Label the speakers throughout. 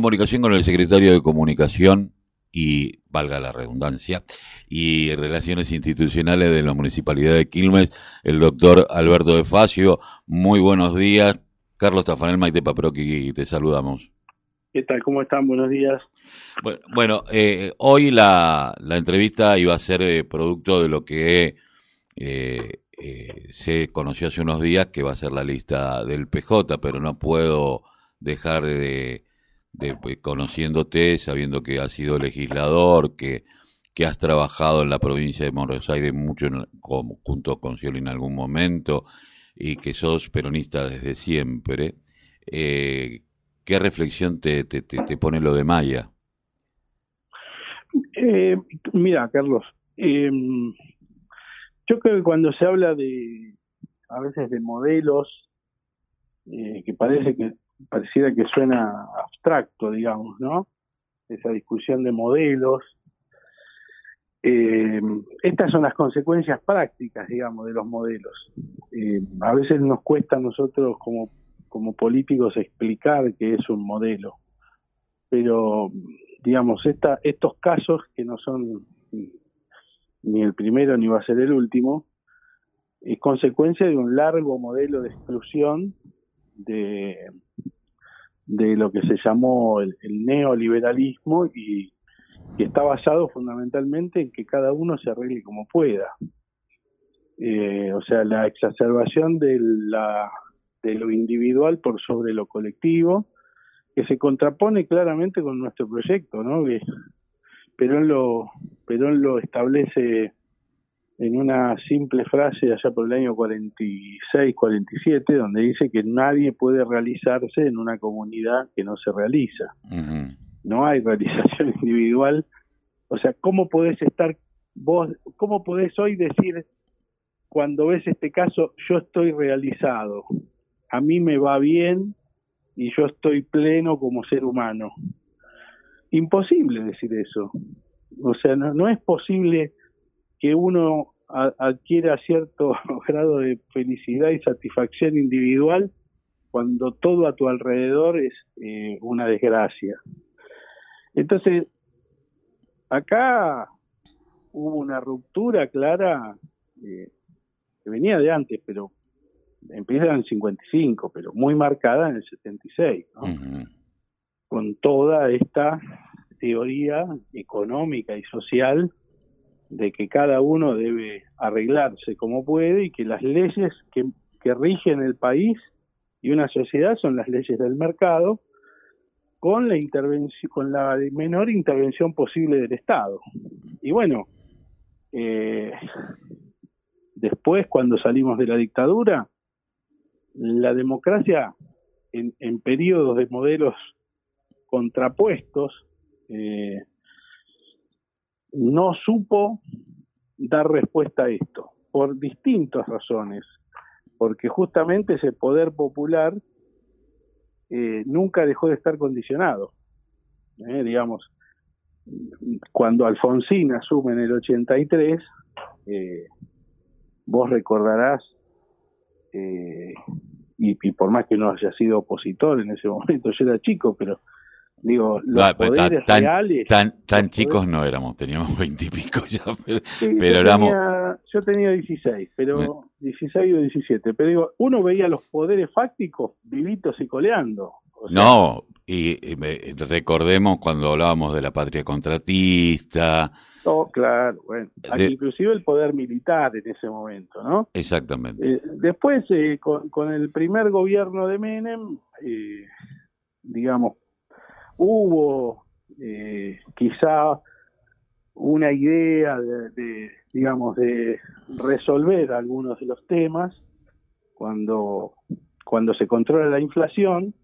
Speaker 1: Comunicación con el secretario de Comunicación y, valga la redundancia, y Relaciones Institucionales de la Municipalidad de Quilmes, el doctor Alberto de Facio. Muy buenos días. Carlos Tafanel, Maite Paproqui, te saludamos.
Speaker 2: ¿Qué tal? ¿Cómo están? Buenos días.
Speaker 1: Bueno, eh, hoy la, la, entrevista iba a ser eh, producto de lo que eh, se conoció hace unos días, que va a ser la lista del PJ, pero no puedo dejar de de, pues, conociéndote, sabiendo que has sido legislador, que, que has trabajado en la provincia de Buenos Aires mucho junto con Scioli en algún momento y que sos peronista desde siempre, eh, ¿qué reflexión te, te, te, pone lo de Maya?
Speaker 2: Eh, mira, Carlos, em, yo creo que cuando se habla de, a veces de modelos, eh, que parece que pareciera que suena abstracto, digamos, ¿no? Esa discusión de modelos. Eh, estas son las consecuencias prácticas, digamos, de los modelos. Eh, a veces nos cuesta a nosotros como, como políticos explicar qué es un modelo, pero, digamos, esta, estos casos que no son ni el primero ni va a ser el último, es consecuencia de un largo modelo de exclusión de, de lo que se llamó el, neoliberalismo y está basado fundamentalmente en que cada uno se arregle como pueda. Eh, o sea, la exacerbación de, la, de lo individual por sobre lo colectivo, que se contrapone claramente con nuestro proyecto, ¿no? Que Perón lo, Perón lo establece en una simple frase allá por el año 46, 47, donde dice que nadie puede realizarse en una comunidad que no se realiza. No hay realización individual. O sea, ¿cómo podés estar vos, cómo podés hoy decir, cuando ves este caso, yo estoy realizado, a mí me va bien y yo estoy pleno como ser humano? Imposible decir eso. O sea, no, no es posible que uno adquiera cierto grado de felicidad y satisfacción individual cuando todo a tu alrededor es eh, una desgracia. Entonces, acá hubo una ruptura clara eh, que venía de antes, pero empieza en el 55, pero muy marcada en el 76, ¿no? con toda esta teoría económica y social de que cada uno debe arreglarse como puede y que las leyes que, rigen el país y una sociedad son las leyes del mercado con la intervención con la menor intervención posible del Estado. Y bueno eh, después cuando salimos de la dictadura la democracia en, en periodos de modelos contrapuestos eh, no supo dar respuesta a esto, por distintas razones, porque justamente ese poder popular eh, nunca dejó de estar condicionado. Eh, digamos, cuando Alfonsín asume en el 83, eh, vos recordarás, y, y, por más que no haya sido opositor en ese momento, yo era chico, pero Digo, los pues, poderes
Speaker 1: tan,
Speaker 2: reales.
Speaker 1: Tan, tan chicos no éramos, teníamos veintipico ya, pero, éramos.
Speaker 2: yo tenía 16, pero 16 o 17. Pero digo, uno veía los poderes fácticos vivitos y coleando.
Speaker 1: no, y, recordemos cuando hablábamos de la patria contratista.
Speaker 2: Oh, claro, bueno. Inclusive el poder militar en ese momento, ¿no?
Speaker 1: Exactamente.
Speaker 2: Eh, después, eh, con, con, el primer gobierno de Menem, eh, digamos, hubo eh, quizá una idea de, digamos, de resolver algunos de los temas cuando, cuando se controla la inflación,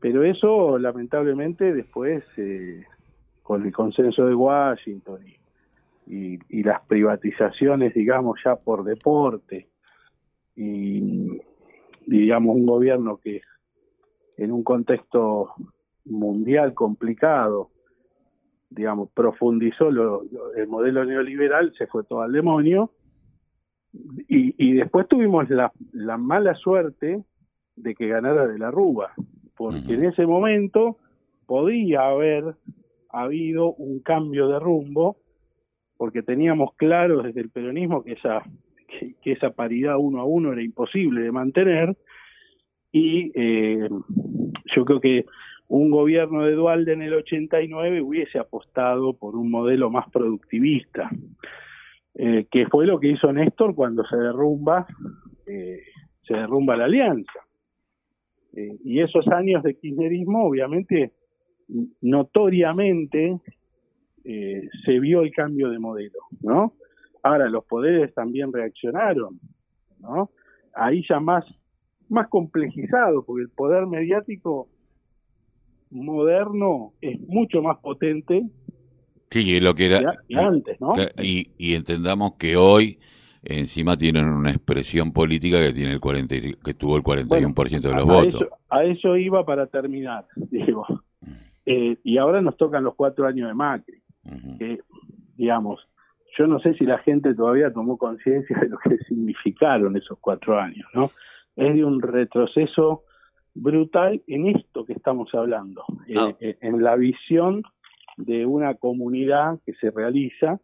Speaker 2: pero eso lamentablemente después, eh, con el consenso de Washington y, y, las privatizaciones, digamos, ya por deporte, y digamos un gobierno que en un contexto mundial complicado, digamos, profundizó lo, el modelo neoliberal, se fue todo al demonio, y, y después tuvimos la, la, mala suerte de que ganara de la Rúa, porque en ese momento podría haber habido un cambio de rumbo, porque teníamos claro desde el peronismo que esa, que, esa paridad uno a uno era imposible de mantener, y eh, yo creo que un gobierno de Dualde en el 89 hubiese apostado por un modelo más productivista, eh, que fue lo que hizo Néstor cuando se derrumba, eh, se derrumba la alianza. Eh, y esos años de kirchnerismo, obviamente, notoriamente se vio el cambio de modelo, ¿no? Ahora, los poderes también reaccionaron, ¿no? Ahí ya más, más complejizado, porque el poder mediático moderno es mucho más potente
Speaker 1: sí, lo que era
Speaker 2: antes, ¿no?
Speaker 1: Y, y, entendamos que hoy encima tienen una expresión política que tiene el 40 que tuvo el 41% de los votos.
Speaker 2: a eso iba para terminar, digo. Eh, y ahora nos tocan los cuatro años de Macri, que, digamos, yo no sé si la gente todavía tomó conciencia de lo que significaron esos cuatro años, ¿no? Es de un retroceso brutal en esto que estamos hablando, eh, ah. eh, en la visión de una comunidad que se realiza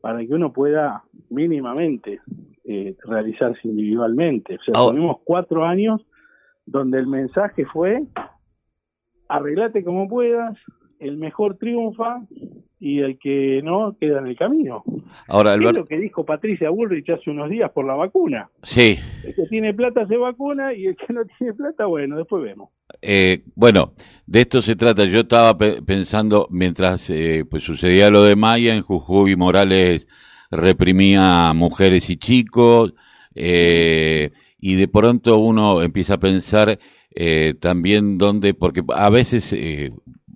Speaker 2: para que uno pueda mínimamente eh, realizarse individualmente. O sea, tenemos cuatro años donde el mensaje fue arreglate como puedas, el mejor triunfa y el que no queda en el camino.
Speaker 1: Ahora,
Speaker 2: Es lo que dijo Patricia Bullrich hace unos días por la vacuna.
Speaker 1: Sí.
Speaker 2: El que tiene plata se vacuna y el que no tiene plata, bueno, después vemos.
Speaker 1: Eh, bueno, de esto se trata. Yo estaba pensando, mientras eh, pues sucedía lo de Maya, en Jujuy Morales reprimía mujeres y chicos, eh, y de pronto uno empieza a pensar eh, también dónde, porque a veces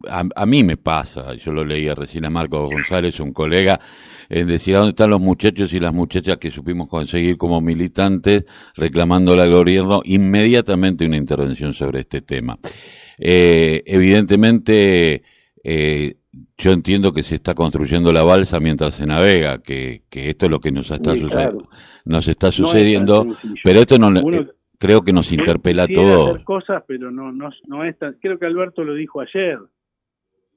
Speaker 1: eh, a, mí me pasa, yo lo leía recién a Marco González, un colega, en decir a dónde están los muchachos y las muchachas que supimos conseguir como militantes reclamándole al gobierno inmediatamente una intervención sobre este tema. Eh, evidentemente, eh, yo entiendo que se está construyendo la balsa mientras se navega, que, que esto es lo que nos está, nos está sucediendo, pero esto no creo que nos interpela a todos.
Speaker 2: cosas, pero no, no, no es creo que Alberto lo dijo ayer.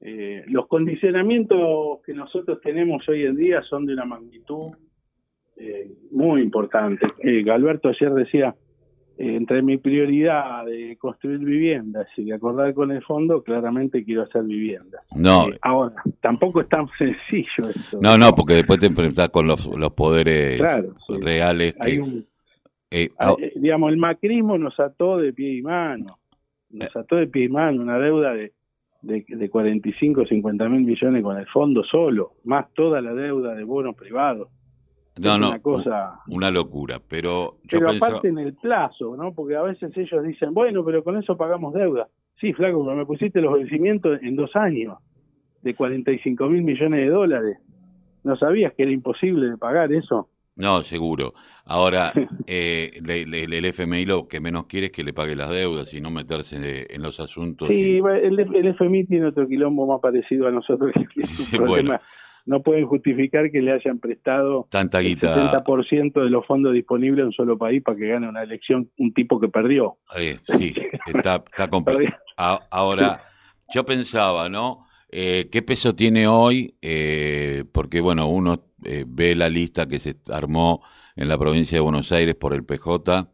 Speaker 2: Eh, los condicionamientos que nosotros tenemos hoy en día son de una magnitud eh, muy importante. Eh, Alberto ayer decía, eh, entre mi prioridad de construir viviendas y de acordar con el fondo, claramente quiero hacer viviendas.
Speaker 1: No.
Speaker 2: ahora, tampoco es tan sencillo eso.
Speaker 1: No, no, porque después te enfrentas con los, los poderes reales.
Speaker 2: Hay un, digamos, el macrismo nos ató de pie y mano. Nos ató de pie y mano una deuda de de, de 45 o 50 mil millones con el fondo solo, más toda la deuda de bonos privados.
Speaker 1: No, no, una, cosa, una locura, pero
Speaker 2: yo Pero aparte en el plazo, ¿no? Porque a veces ellos dicen, bueno, pero con eso pagamos deuda. Sí, flaco, pero me pusiste los vencimientos en dos años de 45 mil millones de dólares. ¿No sabías que era imposible de pagar eso?
Speaker 1: No, seguro. Ahora, eh, el FMI lo que menos quiere es que le pague las deudas y no meterse en los asuntos.
Speaker 2: Sí, el, FMI tiene otro quilombo más parecido a nosotros. No pueden justificar que le hayan prestado
Speaker 1: Tanta guita.
Speaker 2: el 70% de los fondos disponibles a un solo país para que gane una elección un tipo que perdió.
Speaker 1: sí, está, está complicado. Ahora, yo pensaba, ¿no? Eh, ¿Qué peso tiene hoy? Eh, porque, bueno, uno eh, ve la lista que se armó en la provincia de Buenos Aires por el PJ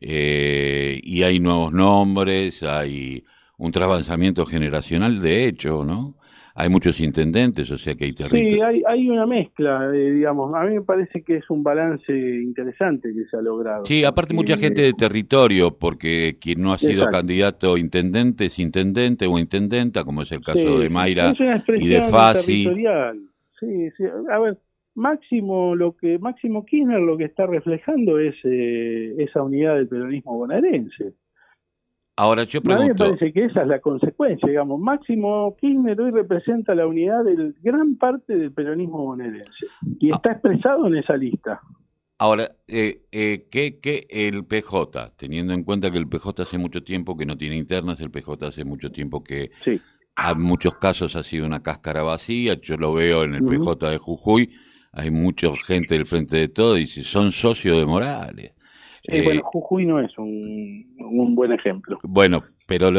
Speaker 1: eh, y hay nuevos nombres, hay un trasvanzamiento generacional, de hecho, ¿no? Hay muchos intendentes, o sea que hay territorio.
Speaker 2: Sí, hay, hay una mezcla, eh, digamos. A mí me parece que es un balance interesante que se ha logrado.
Speaker 1: Sí, aparte mucha gente de territorio, porque quien no ha sido candidato intendente es intendente o intendenta, como es el caso de Mayra y de Fasi.
Speaker 2: Sí, sí. A ver, Máximo lo que Máximo Kirchner lo que está reflejando es eh, esa unidad del peronismo bonaerense.
Speaker 1: Ahora yo pregunto... A mí
Speaker 2: me parece que esa es la consecuencia, digamos. Máximo Kirchner hoy representa la unidad de gran parte del peronismo bonaerense y está expresado en esa lista.
Speaker 1: Ahora, eh, eh, ¿qué, ¿qué, el PJ, teniendo en cuenta que el PJ hace mucho tiempo que no tiene internas, el PJ hace mucho tiempo que sí. en muchos casos ha sido una cáscara vacía, yo lo veo en el PJ de Jujuy, hay mucha gente del frente de todo y dice, son socios de Morales.
Speaker 2: bueno, eh, Jujuy no es un, buen ejemplo.
Speaker 1: Bueno, pero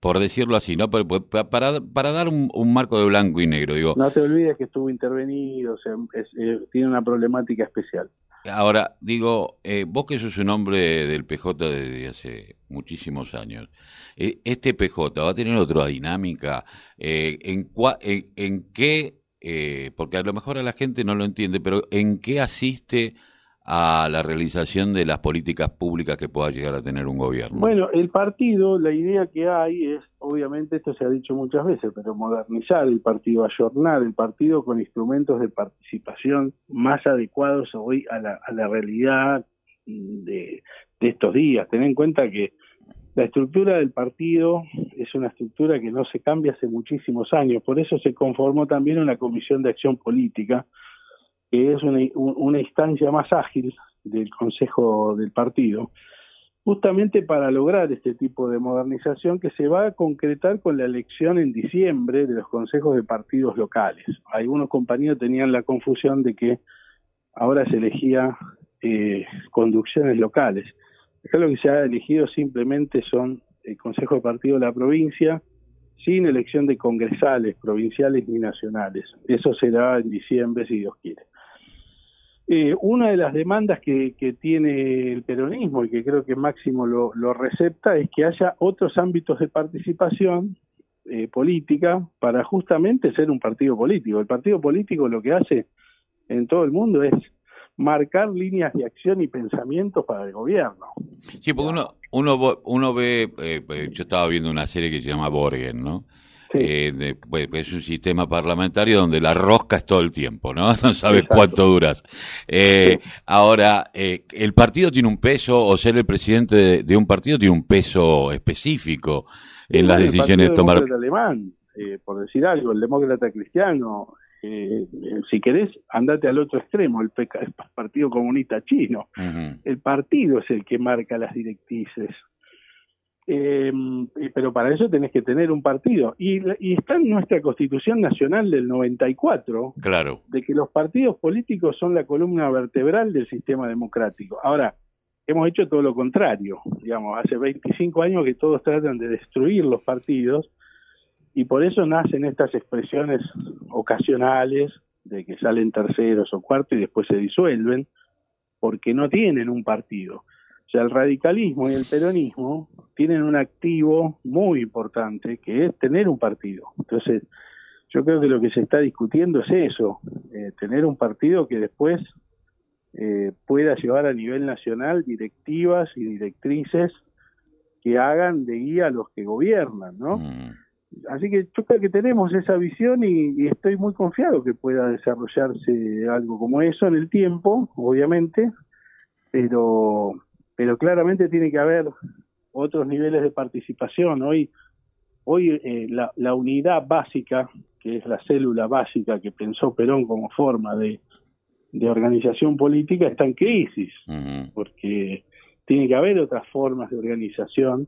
Speaker 1: por decirlo así, ¿no? Para, para, dar un, marco de blanco y negro, digo.
Speaker 2: No te olvides que estuvo intervenido, o sea, eh, tiene una problemática especial.
Speaker 1: Ahora, digo, eh, vos que sos un hombre del PJ desde hace muchísimos años, eh, ¿este PJ va a tener otra dinámica? Eh, en, en, ¿En qué, porque a lo mejor a la gente no lo entiende, pero ¿en qué asiste a la realización de las políticas públicas que pueda llegar a tener un gobierno?
Speaker 2: Bueno, el partido, la idea que hay es, obviamente esto se ha dicho muchas veces, pero modernizar el partido, ayornar el partido con instrumentos de participación más adecuados hoy a la, a la realidad de, de estos días. Ten en cuenta que la estructura del partido es una estructura que no se cambia hace muchísimos años, por eso se conformó también una comisión de acción política, que es una, instancia más ágil del Consejo del Partido, justamente para lograr este tipo de modernización que se va a concretar con la elección en diciembre de los consejos de partidos locales. Algunos compañeros tenían la confusión de que ahora se elegía eh, conducciones locales. Acá lo que se ha elegido simplemente son el Consejo de Partido de la provincia, sin elección de congresales, provinciales ni nacionales. Eso será en diciembre, si Dios quiere. Eh, una de las demandas que, tiene el peronismo y que creo que Máximo lo, recepta es que haya otros ámbitos de participación eh, política para justamente ser un partido político. El partido político lo que hace en todo el mundo es marcar líneas de acción y pensamientos para el gobierno.
Speaker 1: Sí, porque uno, uno, uno ve, eh, yo estaba viendo una serie que se llama Borgen, ¿no? Eh, pues, es un sistema parlamentario donde la rosca es todo el tiempo, ¿no? No sabes cuánto duras. Eh, ahora, eh, el partido tiene un peso, o ser el presidente de, un partido tiene un peso específico en las decisiones de tomar.
Speaker 2: El alemán, por decir algo, el demócrata cristiano, si querés, andate al otro extremo, el, Partido Comunista Chino. El partido es el que marca las directrices eh, pero para eso tenés que tener un partido. Y, está en nuestra Constitución Nacional del 94,
Speaker 1: claro.
Speaker 2: de que los partidos políticos son la columna vertebral del sistema democrático. Ahora, hemos hecho todo lo contrario. Digamos, hace 25 años que todos tratan de destruir los partidos y por eso nacen estas expresiones ocasionales de que salen terceros o cuartos y después se disuelven, porque no tienen un partido. O sea, el radicalismo y el peronismo tienen un activo muy importante, que es tener un partido. Entonces, yo creo que lo que se está discutiendo es eso, eh, tener un partido que después eh, pueda llevar a nivel nacional directivas y directrices que hagan de guía a los que gobiernan, ¿no? Mm. Así que yo creo que tenemos esa visión y, y, estoy muy confiado que pueda desarrollarse algo como eso en el tiempo, obviamente, pero pero claramente tiene que haber otros niveles de participación. Hoy, hoy eh, la, la, unidad básica, que es la célula básica que pensó Perón como forma de, de organización política, está en crisis, porque tiene que haber otras formas de organización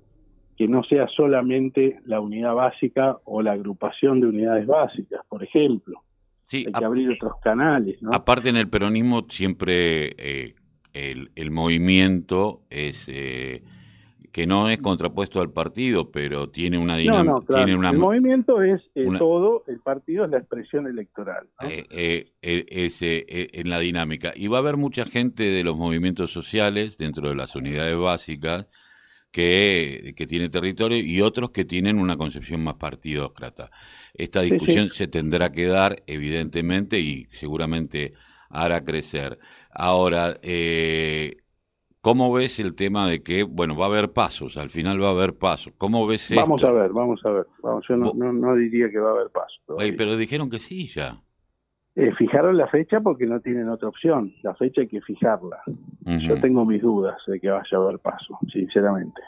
Speaker 2: que no sea solamente la unidad básica o la agrupación de unidades básicas, por ejemplo.
Speaker 1: Sí,
Speaker 2: Hay que abrir otros canales. ¿no?
Speaker 1: Aparte en el peronismo siempre eh, el, movimiento es eh, que no es contrapuesto al partido, pero tiene una dinámica.
Speaker 2: el movimiento es eh, todo, el partido es la expresión electoral.
Speaker 1: Eh, es en la dinámica. Y va a haber mucha gente de los movimientos sociales dentro de las unidades básicas que, que tiene territorio y otros que tienen una concepción más partidócrata. Esta discusión se tendrá que dar, evidentemente, y seguramente hará crecer. Ahora, eh, ¿cómo ves el tema de que, bueno, va a haber pasos, al final va a haber pasos? ¿Cómo ves
Speaker 2: Vamos a ver, vamos a ver. Vamos, yo no, no, diría que va a haber pasos.
Speaker 1: pero dijeron que sí ya.
Speaker 2: Eh, fijaron la fecha porque no tienen otra opción. La fecha hay que fijarla. Yo tengo mis dudas de que vaya a haber paso, sinceramente.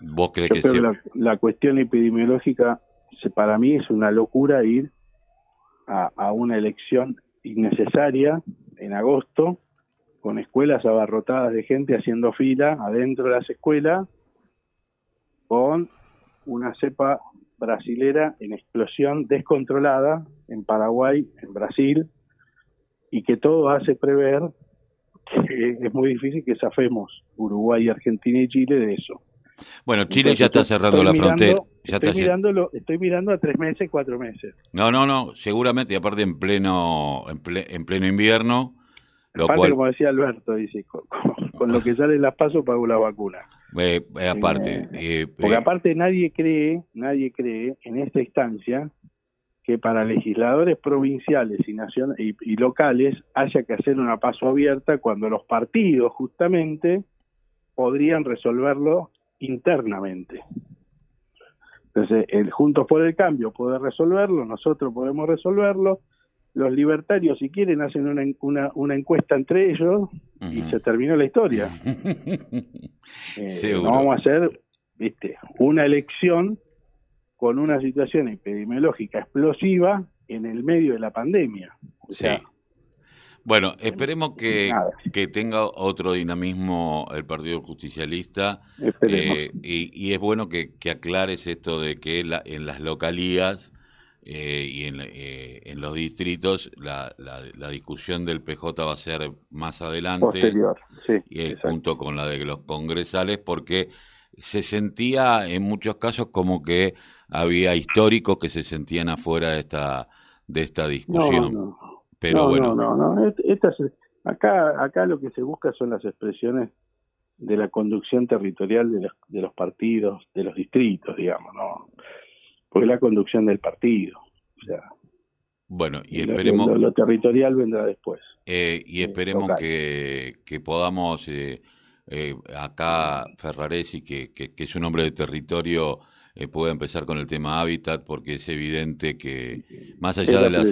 Speaker 1: ¿Vos crees que
Speaker 2: sí? la, la, cuestión epidemiológica, para mí es una locura ir a, a una elección innecesaria en agosto, con escuelas abarrotadas de gente haciendo fila adentro de las escuelas, con una cepa brasilera en explosión descontrolada en Paraguay, en Brasil, y que todo hace prever que es muy difícil que zafemos Uruguay, Argentina y Chile de eso.
Speaker 1: Bueno, Chile ya está cerrando la frontera. Ya
Speaker 2: estoy, mirando estoy mirando a tres meses, cuatro meses.
Speaker 1: No, no, no, seguramente, y aparte en pleno, en, pleno invierno.
Speaker 2: Lo aparte, como decía Alberto, dice, con, lo que sale las pasos pago la vacuna.
Speaker 1: Eh, eh, aparte.
Speaker 2: Eh, porque aparte nadie cree, nadie cree en esta instancia que para legisladores provinciales y, y, y, locales haya que hacer una paso abierta cuando los partidos justamente podrían resolverlo internamente. Entonces, el Juntos por el Cambio puede resolverlo, nosotros podemos resolverlo, los libertarios si quieren hacen una, una, una encuesta entre ellos y se terminó la historia. eh, no vamos a hacer viste, una elección con una situación epidemiológica explosiva en el medio de la pandemia. O sea,
Speaker 1: Bueno, esperemos que, que, tenga otro dinamismo el Partido Justicialista eh, y, es bueno que, que, aclares esto de que la, en las localías eh, y en, eh, en, los distritos la, la, discusión del PJ va a ser más adelante
Speaker 2: Posterior, sí,
Speaker 1: y, junto con la de los congresales porque se sentía en muchos casos como que había históricos que se sentían afuera de esta de esta discusión.
Speaker 2: No, Pero bueno. No, no, no. acá, acá lo que se busca son las expresiones de la conducción territorial de los, de los partidos, de los distritos, digamos, ¿no? Porque la conducción del partido. O sea,
Speaker 1: bueno, y esperemos...
Speaker 2: Lo, territorial vendrá después.
Speaker 1: Eh, y esperemos que, que podamos... Eh, eh, acá Ferraresi, que, que, que, es un hombre de territorio, eh, puede empezar con el tema hábitat, porque es evidente que, más allá de las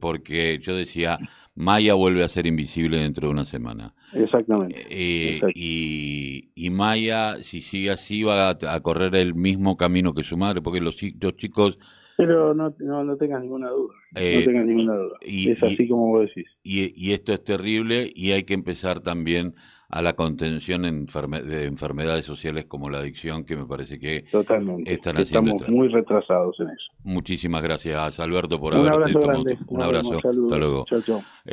Speaker 1: porque yo decía, Maya vuelve a ser invisible dentro de una semana.
Speaker 2: Exactamente.
Speaker 1: Eh, y, y, Maya, si sigue así, va a, correr el mismo camino que su madre, porque los, los chicos...
Speaker 2: Pero no, no, no tengas ninguna duda. no tengas ninguna duda. Y, es así como vos decís.
Speaker 1: Y, y esto es terrible y hay que empezar también a la contención de enfermedades sociales como la adicción, que me parece que
Speaker 2: Totalmente.
Speaker 1: están haciendo.
Speaker 2: Estamos muy retrasados en eso.
Speaker 1: Muchísimas gracias, Alberto, por haberte tomado. Un abrazo. Hasta luego.
Speaker 2: Chao, chao.